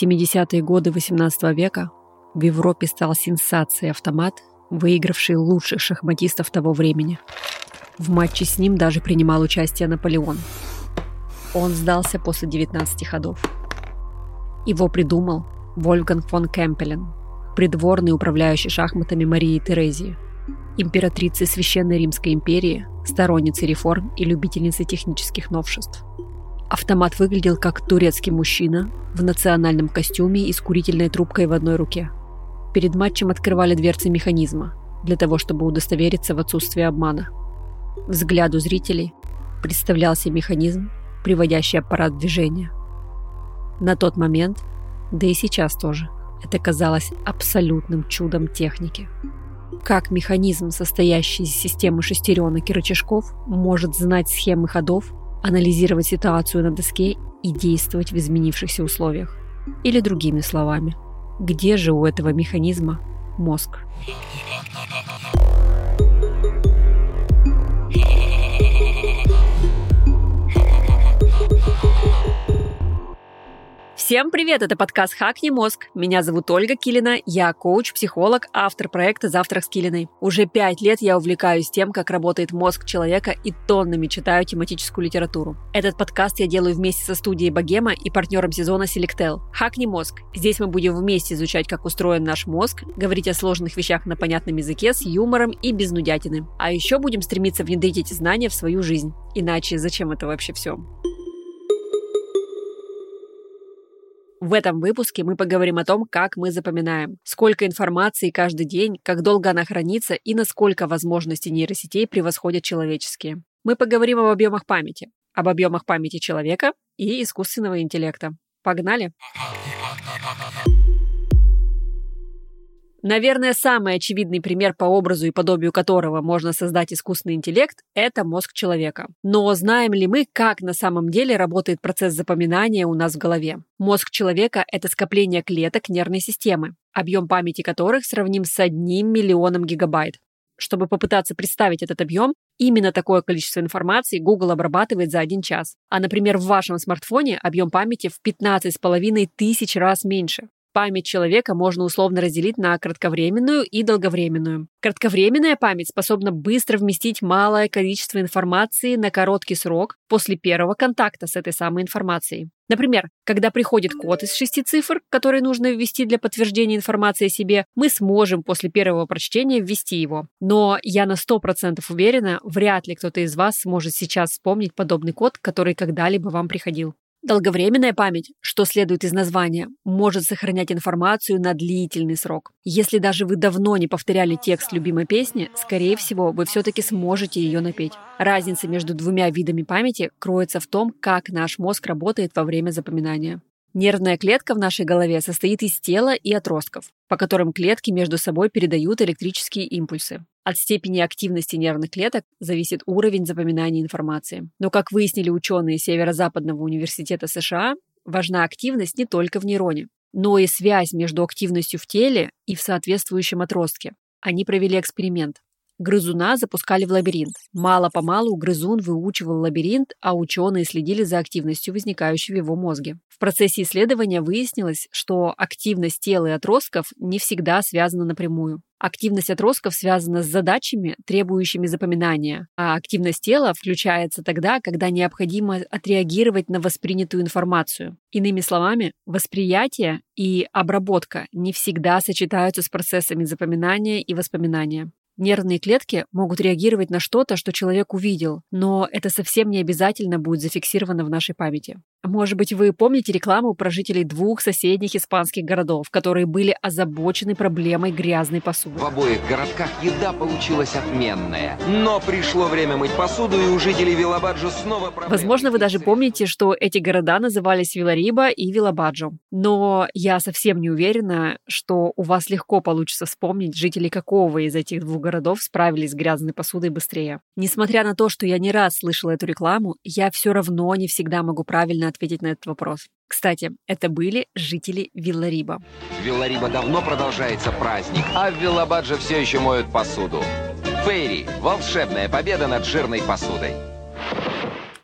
В 70-е годы XVIII века в Европе стал сенсацией автомат, выигравший лучших шахматистов того времени. В матче с ним даже принимал участие Наполеон. Он сдался после 19 ходов. Его придумал Вольфганг фон Кемпелен, придворный управляющий шахматами Марии Терезии, императрицы Священной Римской империи, сторонницы реформ и любительницы технических новшеств. Автомат выглядел как турецкий мужчина в национальном костюме и с курительной трубкой в одной руке. Перед матчем открывали дверцы механизма, для того, чтобы удостовериться в отсутствии обмана. Взгляду зрителей представлялся механизм, приводящий аппарат в движение. На тот момент, да и сейчас тоже, это казалось абсолютным чудом техники. Как механизм, состоящий из системы шестеренок и рычажков, может знать схемы ходов анализировать ситуацию на доске и действовать в изменившихся условиях. Или другими словами, где же у этого механизма мозг? Всем привет! Это подкаст «Хакни мозг». Меня зовут Ольга Килина, я коуч, психолог, автор проекта «Завтрак с Килиной». Уже пять лет я увлекаюсь тем, как работает мозг человека и тоннами читаю тематическую литературу. Этот подкаст я делаю вместе со студией Богема и партнером сезона Selectel. «Хакни мозг». Здесь мы будем вместе изучать, как устроен наш мозг, говорить о сложных вещах на понятном языке с юмором и без нудятины. А еще будем стремиться внедрить эти знания в свою жизнь. Иначе зачем это вообще все? В этом выпуске мы поговорим о том, как мы запоминаем, сколько информации каждый день, как долго она хранится и насколько возможности нейросетей превосходят человеческие. Мы поговорим об объемах памяти, об объемах памяти человека и искусственного интеллекта. Погнали! Наверное, самый очевидный пример по образу и подобию которого можно создать искусственный интеллект – это мозг человека. Но знаем ли мы, как на самом деле работает процесс запоминания у нас в голове? Мозг человека – это скопление клеток нервной системы, объем памяти которых сравним с одним миллионом гигабайт. Чтобы попытаться представить этот объем, именно такое количество информации Google обрабатывает за один час. А, например, в вашем смартфоне объем памяти в 15,5 тысяч раз меньше. Память человека можно условно разделить на кратковременную и долговременную. Кратковременная память способна быстро вместить малое количество информации на короткий срок после первого контакта с этой самой информацией. Например, когда приходит код из шести цифр, который нужно ввести для подтверждения информации о себе, мы сможем после первого прочтения ввести его. Но я на 100% уверена, вряд ли кто-то из вас сможет сейчас вспомнить подобный код, который когда-либо вам приходил. Долговременная память, что следует из названия, может сохранять информацию на длительный срок. Если даже вы давно не повторяли текст любимой песни, скорее всего, вы все-таки сможете ее напеть. Разница между двумя видами памяти кроется в том, как наш мозг работает во время запоминания. Нервная клетка в нашей голове состоит из тела и отростков, по которым клетки между собой передают электрические импульсы. От степени активности нервных клеток зависит уровень запоминания информации. Но, как выяснили ученые Северо-Западного университета США, важна активность не только в нейроне, но и связь между активностью в теле и в соответствующем отростке. Они провели эксперимент. Грызуна запускали в лабиринт. Мало-помалу грызун выучивал лабиринт, а ученые следили за активностью, возникающей в его мозге. В процессе исследования выяснилось, что активность тела и отростков не всегда связана напрямую. Активность отростков связана с задачами, требующими запоминания, а активность тела включается тогда, когда необходимо отреагировать на воспринятую информацию. Иными словами, восприятие и обработка не всегда сочетаются с процессами запоминания и воспоминания. Нервные клетки могут реагировать на что-то, что человек увидел, но это совсем не обязательно будет зафиксировано в нашей памяти. Может быть, вы помните рекламу про жителей двух соседних испанских городов, которые были озабочены проблемой грязной посуды. В обоих городках еда получилась отменная. Но пришло время мыть посуду, и у жителей Вилабаджо снова проблемы. Возможно, вы даже помните, что эти города назывались Вилариба и Вилабаджо. Но я совсем не уверена, что у вас легко получится вспомнить, жители какого из этих двух городов справились с грязной посудой быстрее. Несмотря на то, что я не раз слышала эту рекламу, я все равно не всегда могу правильно ответить на этот вопрос. Кстати, это были жители Виллариба. В Виллариба давно продолжается праздник, а в Виллабадже все еще моют посуду. Фейри – волшебная победа над жирной посудой.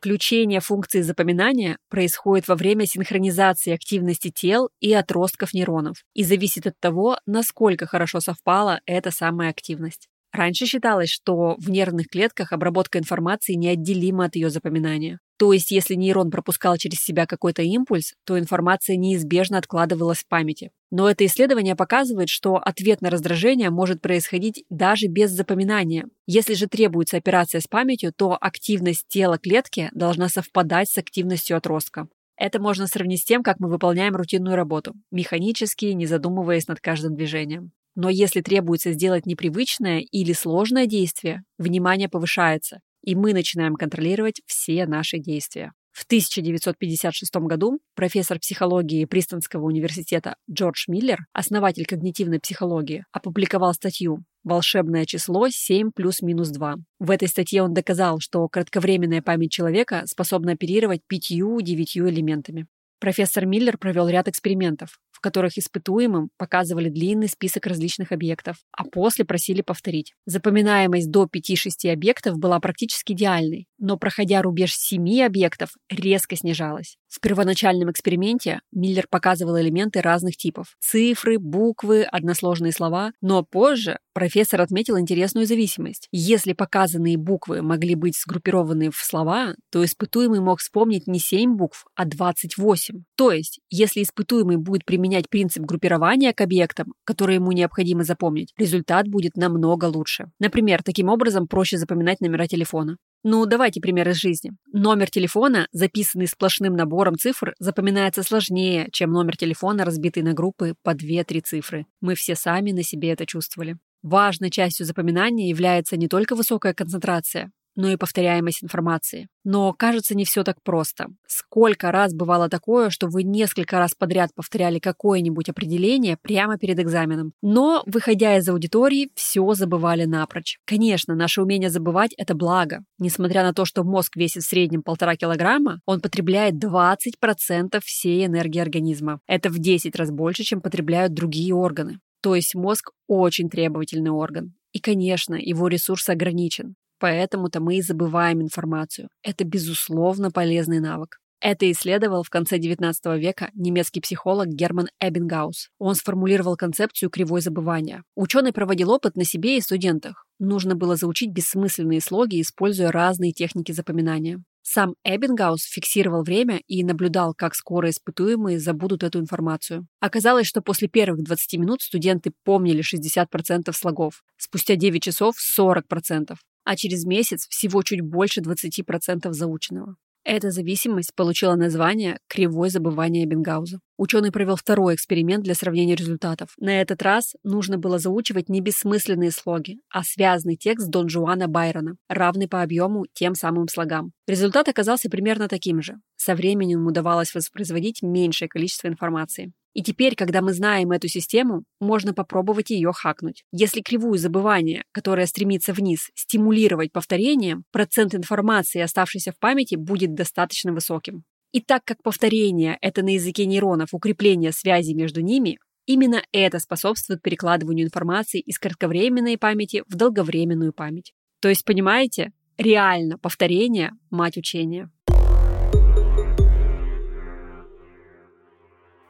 Включение функции запоминания происходит во время синхронизации активности тел и отростков нейронов и зависит от того, насколько хорошо совпала эта самая активность. Раньше считалось, что в нервных клетках обработка информации неотделима от ее запоминания. То есть, если нейрон пропускал через себя какой-то импульс, то информация неизбежно откладывалась в памяти. Но это исследование показывает, что ответ на раздражение может происходить даже без запоминания. Если же требуется операция с памятью, то активность тела клетки должна совпадать с активностью отростка. Это можно сравнить с тем, как мы выполняем рутинную работу, механически, не задумываясь над каждым движением. Но если требуется сделать непривычное или сложное действие, внимание повышается, и мы начинаем контролировать все наши действия. В 1956 году профессор психологии Пристонского университета Джордж Миллер, основатель когнитивной психологии, опубликовал статью «Волшебное число 7 плюс-минус 2». В этой статье он доказал, что кратковременная память человека способна оперировать пятью-девятью элементами. Профессор Миллер провел ряд экспериментов, которых испытуемым показывали длинный список различных объектов, а после просили повторить. Запоминаемость до 5-6 объектов была практически идеальной, но проходя рубеж 7 объектов, резко снижалась. В первоначальном эксперименте Миллер показывал элементы разных типов – цифры, буквы, односложные слова, но позже профессор отметил интересную зависимость. Если показанные буквы могли быть сгруппированы в слова, то испытуемый мог вспомнить не 7 букв, а 28. То есть, если испытуемый будет применять принцип группирования к объектам, которые ему необходимо запомнить, результат будет намного лучше. Например, таким образом проще запоминать номера телефона. Ну, давайте пример из жизни. Номер телефона, записанный сплошным набором цифр, запоминается сложнее, чем номер телефона, разбитый на группы по 2-3 цифры. Мы все сами на себе это чувствовали. Важной частью запоминания является не только высокая концентрация, но и повторяемость информации. Но, кажется, не все так просто. Сколько раз бывало такое, что вы несколько раз подряд повторяли какое-нибудь определение прямо перед экзаменом, но, выходя из аудитории, все забывали напрочь. Конечно, наше умение забывать – это благо. Несмотря на то, что мозг весит в среднем полтора килограмма, он потребляет 20% всей энергии организма. Это в 10 раз больше, чем потребляют другие органы. То есть мозг очень требовательный орган. И, конечно, его ресурс ограничен. Поэтому-то мы и забываем информацию. Это, безусловно, полезный навык. Это исследовал в конце XIX века немецкий психолог Герман Эббингаус. Он сформулировал концепцию кривой забывания. Ученый проводил опыт на себе и студентах. Нужно было заучить бессмысленные слоги, используя разные техники запоминания. Сам Эббингаус фиксировал время и наблюдал, как скоро испытуемые забудут эту информацию. Оказалось, что после первых 20 минут студенты помнили 60% слогов, спустя 9 часов – 40% а через месяц всего чуть больше 20% заученного. Эта зависимость получила название «кривой забывания Бенгауза». Ученый провел второй эксперимент для сравнения результатов. На этот раз нужно было заучивать не бессмысленные слоги, а связанный текст Дон Жуана Байрона, равный по объему тем самым слогам. Результат оказался примерно таким же. Со временем удавалось воспроизводить меньшее количество информации. И теперь, когда мы знаем эту систему, можно попробовать ее хакнуть. Если кривую забывания, которая стремится вниз, стимулировать повторением, процент информации, оставшейся в памяти, будет достаточно высоким. И так как повторение – это на языке нейронов укрепление связи между ними, именно это способствует перекладыванию информации из кратковременной памяти в долговременную память. То есть, понимаете, реально повторение – мать учения.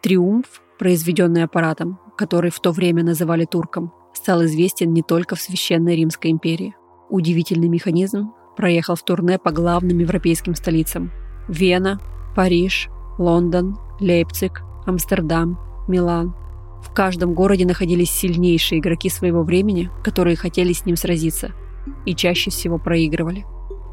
Триумф, произведенный аппаратом, который в то время называли турком, стал известен не только в Священной Римской империи. Удивительный механизм проехал в турне по главным европейским столицам – Вена, Париж, Лондон, Лейпциг, Амстердам, Милан. В каждом городе находились сильнейшие игроки своего времени, которые хотели с ним сразиться, и чаще всего проигрывали.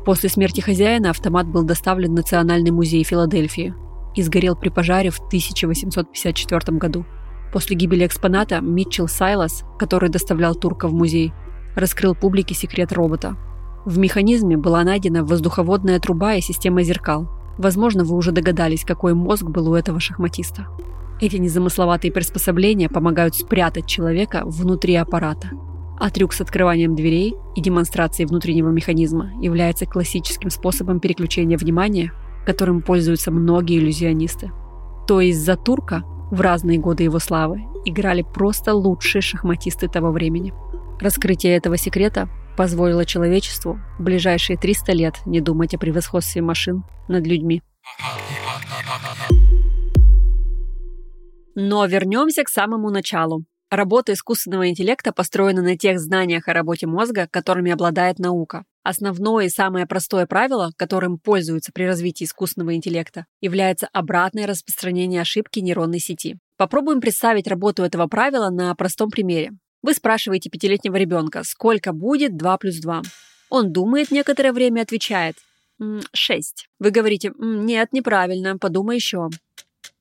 После смерти хозяина автомат был доставлен в Национальный музей Филадельфии, и сгорел при пожаре в 1854 году. После гибели экспоната Митчелл Сайлас, который доставлял турка в музей, раскрыл публике секрет робота. В механизме была найдена воздуховодная труба и система зеркал. Возможно, вы уже догадались, какой мозг был у этого шахматиста. Эти незамысловатые приспособления помогают спрятать человека внутри аппарата. А трюк с открыванием дверей и демонстрацией внутреннего механизма является классическим способом переключения внимания которым пользуются многие иллюзионисты. То есть за турка в разные годы его славы играли просто лучшие шахматисты того времени. Раскрытие этого секрета позволило человечеству в ближайшие 300 лет не думать о превосходстве машин над людьми. Но вернемся к самому началу. Работа искусственного интеллекта построена на тех знаниях о работе мозга, которыми обладает наука. Основное и самое простое правило, которым пользуются при развитии искусственного интеллекта, является обратное распространение ошибки нейронной сети. Попробуем представить работу этого правила на простом примере. Вы спрашиваете пятилетнего ребенка, сколько будет 2 плюс 2. Он думает некоторое время и отвечает «шесть». Вы говорите «нет, неправильно, подумай еще».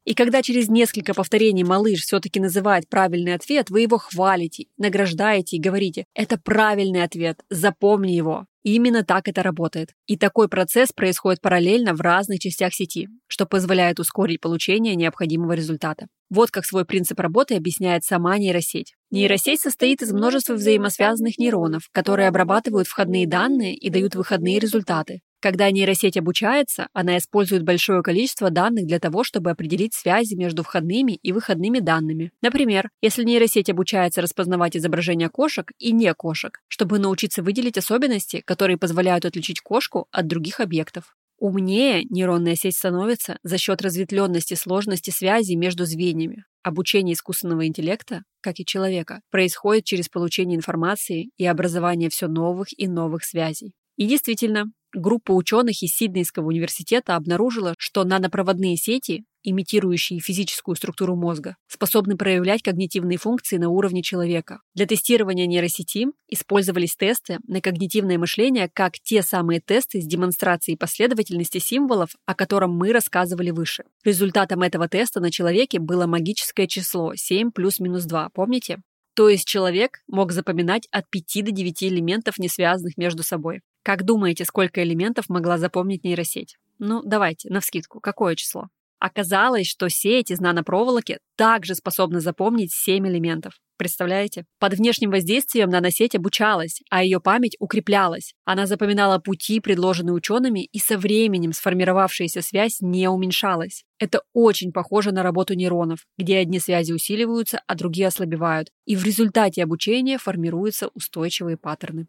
И когда через несколько повторений малыш все-таки называет правильный ответ, вы его хвалите, награждаете и говорите «это правильный ответ, запомни его». И именно так это работает. И такой процесс происходит параллельно в разных частях сети, что позволяет ускорить получение необходимого результата. Вот как свой принцип работы объясняет сама нейросеть. Нейросеть состоит из множества взаимосвязанных нейронов, которые обрабатывают входные данные и дают выходные результаты. Когда нейросеть обучается, она использует большое количество данных для того, чтобы определить связи между входными и выходными данными. Например, если нейросеть обучается распознавать изображения кошек и не кошек, чтобы научиться выделить особенности, которые позволяют отличить кошку от других объектов. Умнее нейронная сеть становится за счет разветвленности сложности связи между звеньями. Обучение искусственного интеллекта, как и человека, происходит через получение информации и образование все новых и новых связей. И действительно, группа ученых из Сиднейского университета обнаружила, что нанопроводные сети, имитирующие физическую структуру мозга, способны проявлять когнитивные функции на уровне человека. Для тестирования нейросети использовались тесты на когнитивное мышление, как те самые тесты с демонстрацией последовательности символов, о котором мы рассказывали выше. Результатом этого теста на человеке было магическое число 7 плюс-минус 2, помните? То есть человек мог запоминать от 5 до 9 элементов, не связанных между собой. Как думаете, сколько элементов могла запомнить нейросеть? Ну, давайте, навскидку, какое число? Оказалось, что сеть из нанопроволоки также способна запомнить 7 элементов. Представляете? Под внешним воздействием наносеть обучалась, а ее память укреплялась. Она запоминала пути, предложенные учеными, и со временем сформировавшаяся связь не уменьшалась. Это очень похоже на работу нейронов, где одни связи усиливаются, а другие ослабевают. И в результате обучения формируются устойчивые паттерны.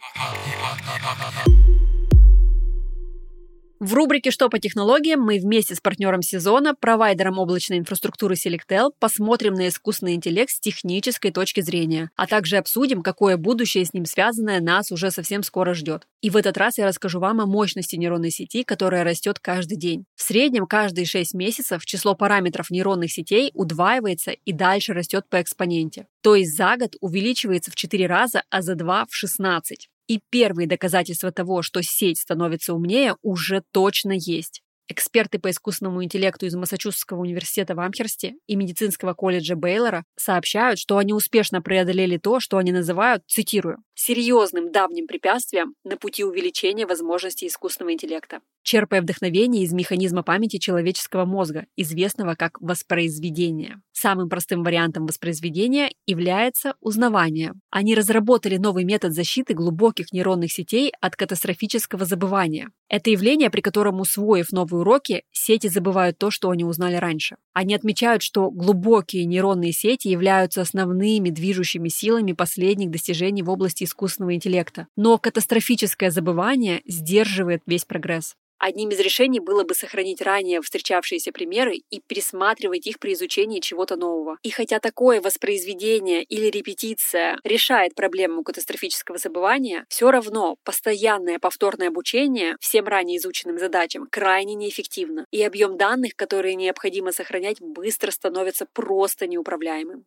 В рубрике «Что по технологиям» мы вместе с партнером сезона, провайдером облачной инфраструктуры Selectel, посмотрим на искусственный интеллект с технической точки зрения, а также обсудим, какое будущее с ним связанное нас уже совсем скоро ждет. И в этот раз я расскажу вам о мощности нейронной сети, которая растет каждый день. В среднем каждые 6 месяцев число параметров нейронных сетей удваивается и дальше растет по экспоненте. То есть за год увеличивается в 4 раза, а за 2 в 16. И первые доказательства того, что сеть становится умнее, уже точно есть. Эксперты по искусственному интеллекту из Массачусетского университета в Амхерсте и медицинского колледжа Бейлора сообщают, что они успешно преодолели то, что они называют, цитирую, «серьезным давним препятствием на пути увеличения возможностей искусственного интеллекта» черпая вдохновение из механизма памяти человеческого мозга, известного как воспроизведение. Самым простым вариантом воспроизведения является узнавание. Они разработали новый метод защиты глубоких нейронных сетей от катастрофического забывания. Это явление, при котором, усвоив новые уроки, сети забывают то, что они узнали раньше. Они отмечают, что глубокие нейронные сети являются основными движущими силами последних достижений в области искусственного интеллекта. Но катастрофическое забывание сдерживает весь прогресс. Одним из решений было бы сохранить ранее встречавшиеся примеры и пересматривать их при изучении чего-то нового. И хотя такое воспроизведение или репетиция решает проблему катастрофического забывания, все равно постоянное повторное обучение всем ранее изученным задачам крайне неэффективно, и объем данных, которые необходимо сохранять, быстро становится просто неуправляемым.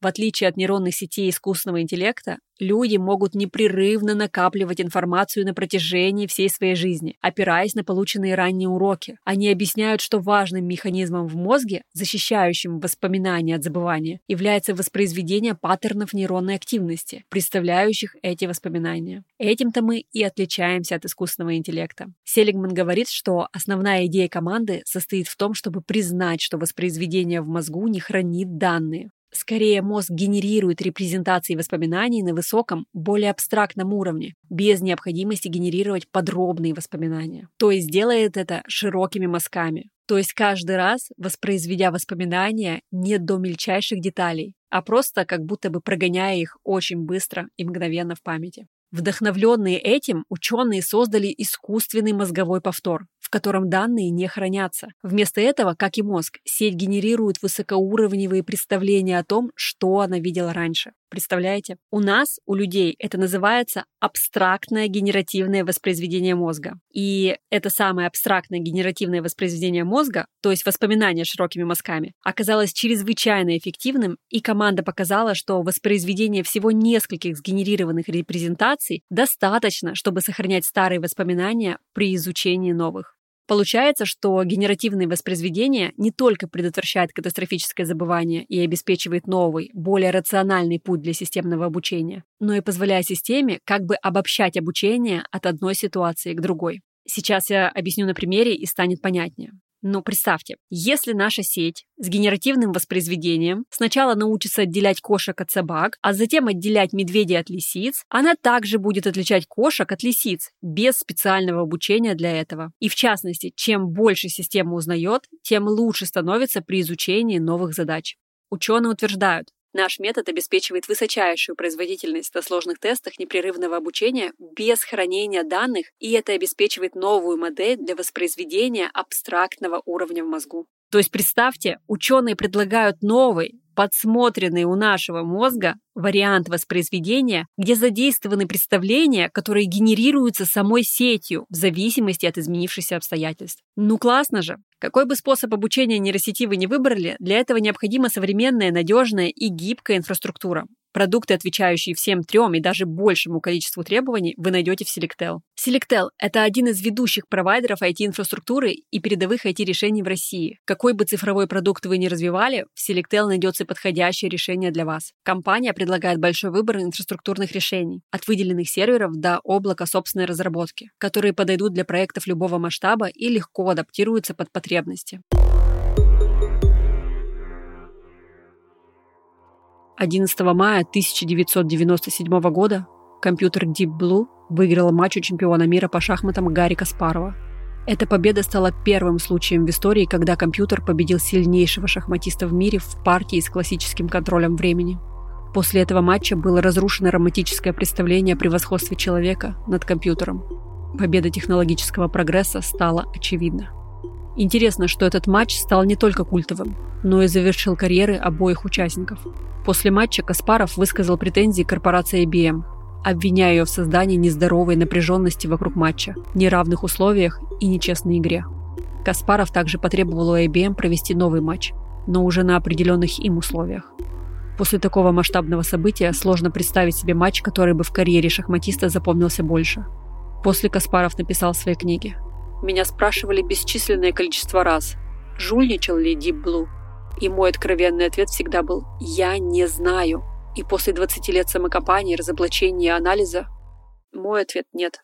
В отличие от нейронных сетей искусственного интеллекта, люди могут непрерывно накапливать информацию на протяжении всей своей жизни, опираясь на полученные ранние уроки. Они объясняют, что важным механизмом в мозге, защищающим воспоминания от забывания, является воспроизведение паттернов нейронной активности, представляющих эти воспоминания. Этим-то мы и отличаемся от искусственного интеллекта. Селигман говорит, что основная идея команды состоит в том, чтобы признать, что воспроизведение в мозгу не хранит данные, Скорее, мозг генерирует репрезентации воспоминаний на высоком, более абстрактном уровне, без необходимости генерировать подробные воспоминания. То есть делает это широкими мазками. То есть каждый раз, воспроизведя воспоминания не до мельчайших деталей, а просто как будто бы прогоняя их очень быстро и мгновенно в памяти. Вдохновленные этим, ученые создали искусственный мозговой повтор, в котором данные не хранятся. Вместо этого, как и мозг, сеть генерирует высокоуровневые представления о том, что она видела раньше. Представляете? У нас, у людей, это называется абстрактное генеративное воспроизведение мозга. И это самое абстрактное генеративное воспроизведение мозга, то есть воспоминания широкими мазками, оказалось чрезвычайно эффективным, и команда показала, что воспроизведение всего нескольких сгенерированных репрезентаций достаточно, чтобы сохранять старые воспоминания при изучении новых. Получается, что генеративные воспроизведения не только предотвращают катастрофическое забывание и обеспечивает новый, более рациональный путь для системного обучения, но и позволяет системе как бы обобщать обучение от одной ситуации к другой. Сейчас я объясню на примере и станет понятнее. Но представьте, если наша сеть с генеративным воспроизведением сначала научится отделять кошек от собак, а затем отделять медведей от лисиц, она также будет отличать кошек от лисиц без специального обучения для этого. И в частности, чем больше система узнает, тем лучше становится при изучении новых задач. Ученые утверждают, Наш метод обеспечивает высочайшую производительность на сложных тестах непрерывного обучения без хранения данных, и это обеспечивает новую модель для воспроизведения абстрактного уровня в мозгу. То есть представьте, ученые предлагают новый, подсмотренный у нашего мозга вариант воспроизведения, где задействованы представления, которые генерируются самой сетью в зависимости от изменившихся обстоятельств. Ну классно же! Какой бы способ обучения нейросети вы не выбрали, для этого необходима современная, надежная и гибкая инфраструктура. Продукты, отвечающие всем трем и даже большему количеству требований, вы найдете в Selectel. Selectel – это один из ведущих провайдеров IT-инфраструктуры и передовых IT-решений в России. Какой бы цифровой продукт вы ни развивали, в Selectel найдется подходящее решение для вас. Компания предлагает большой выбор инфраструктурных решений, от выделенных серверов до облака собственной разработки, которые подойдут для проектов любого масштаба и легко адаптируются под потребности. 11 мая 1997 года компьютер Deep Blue выиграл матч у чемпиона мира по шахматам Гарри Каспарова. Эта победа стала первым случаем в истории, когда компьютер победил сильнейшего шахматиста в мире в партии с классическим контролем времени. После этого матча было разрушено романтическое представление о превосходстве человека над компьютером. Победа технологического прогресса стала очевидна. Интересно, что этот матч стал не только культовым, но и завершил карьеры обоих участников. После матча Каспаров высказал претензии корпорации IBM, обвиняя ее в создании нездоровой напряженности вокруг матча, неравных условиях и нечестной игре. Каспаров также потребовал у IBM провести новый матч, но уже на определенных им условиях. После такого масштабного события сложно представить себе матч, который бы в карьере шахматиста запомнился больше. После Каспаров написал в своей книге – меня спрашивали бесчисленное количество раз, жульничал ли Deep Blue. И мой откровенный ответ всегда был «Я не знаю». И после 20 лет самокопания, разоблачения и анализа мой ответ «нет».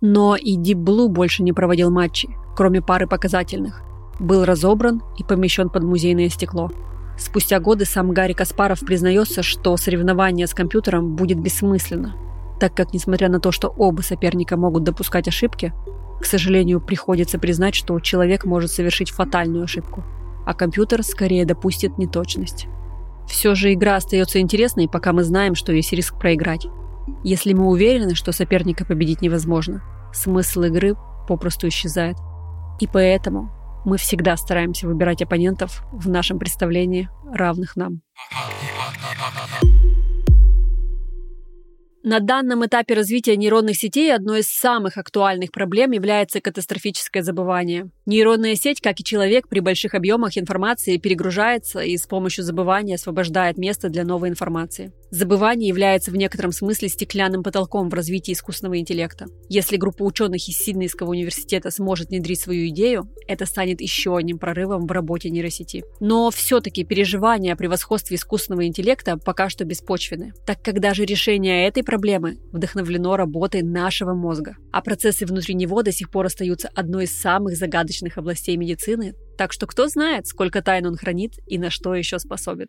Но и Deep Blue больше не проводил матчи, кроме пары показательных. Был разобран и помещен под музейное стекло. Спустя годы сам Гарри Каспаров признается, что соревнование с компьютером будет бессмысленно, так как, несмотря на то, что оба соперника могут допускать ошибки, к сожалению, приходится признать, что человек может совершить фатальную ошибку, а компьютер скорее допустит неточность. Все же игра остается интересной, пока мы знаем, что есть риск проиграть. Если мы уверены, что соперника победить невозможно, смысл игры попросту исчезает. И поэтому мы всегда стараемся выбирать оппонентов в нашем представлении равных нам. На данном этапе развития нейронных сетей одной из самых актуальных проблем является катастрофическое забывание. Нейронная сеть, как и человек, при больших объемах информации перегружается и с помощью забывания освобождает место для новой информации. Забывание является в некотором смысле стеклянным потолком в развитии искусственного интеллекта. Если группа ученых из Сиднейского университета сможет внедрить свою идею, это станет еще одним прорывом в работе нейросети. Но все-таки переживания о превосходстве искусственного интеллекта пока что беспочвены, так как даже решение этой проблемы вдохновлено работой нашего мозга, а процессы внутри него до сих пор остаются одной из самых загадочных областей медицины, так что кто знает, сколько тайн он хранит и на что еще способен.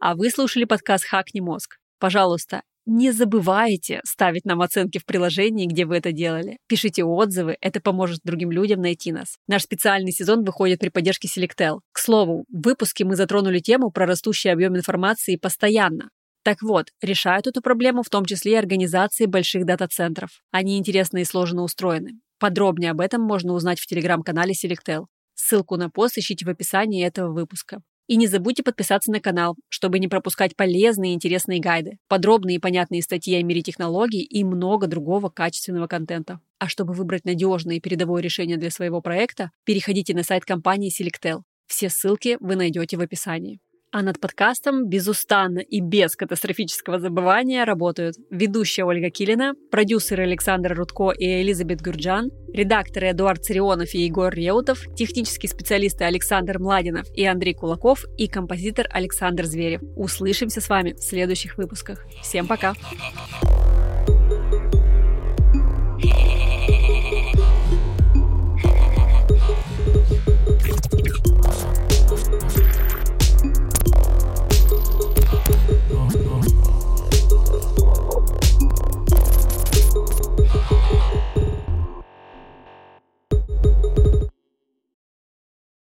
А вы слушали подкаст «Хакни мозг». Пожалуйста, не забывайте ставить нам оценки в приложении, где вы это делали. Пишите отзывы, это поможет другим людям найти нас. Наш специальный сезон выходит при поддержке Selectel. К слову, в выпуске мы затронули тему про растущий объем информации постоянно. Так вот, решают эту проблему в том числе и организации больших дата-центров. Они интересно и сложно устроены. Подробнее об этом можно узнать в телеграм-канале Selectel. Ссылку на пост ищите в описании этого выпуска. И не забудьте подписаться на канал, чтобы не пропускать полезные и интересные гайды, подробные и понятные статьи о мире технологий и много другого качественного контента. А чтобы выбрать надежное и передовое решение для своего проекта, переходите на сайт компании Selectel. Все ссылки вы найдете в описании. А над подкастом безустанно и без катастрофического забывания работают ведущая Ольга Килина, продюсеры Александр Рудко и Элизабет Гурджан, редакторы Эдуард Царионов и Егор Реутов, технические специалисты Александр Младинов и Андрей Кулаков и композитор Александр Зверев. Услышимся с вами в следующих выпусках. Всем пока! Пока.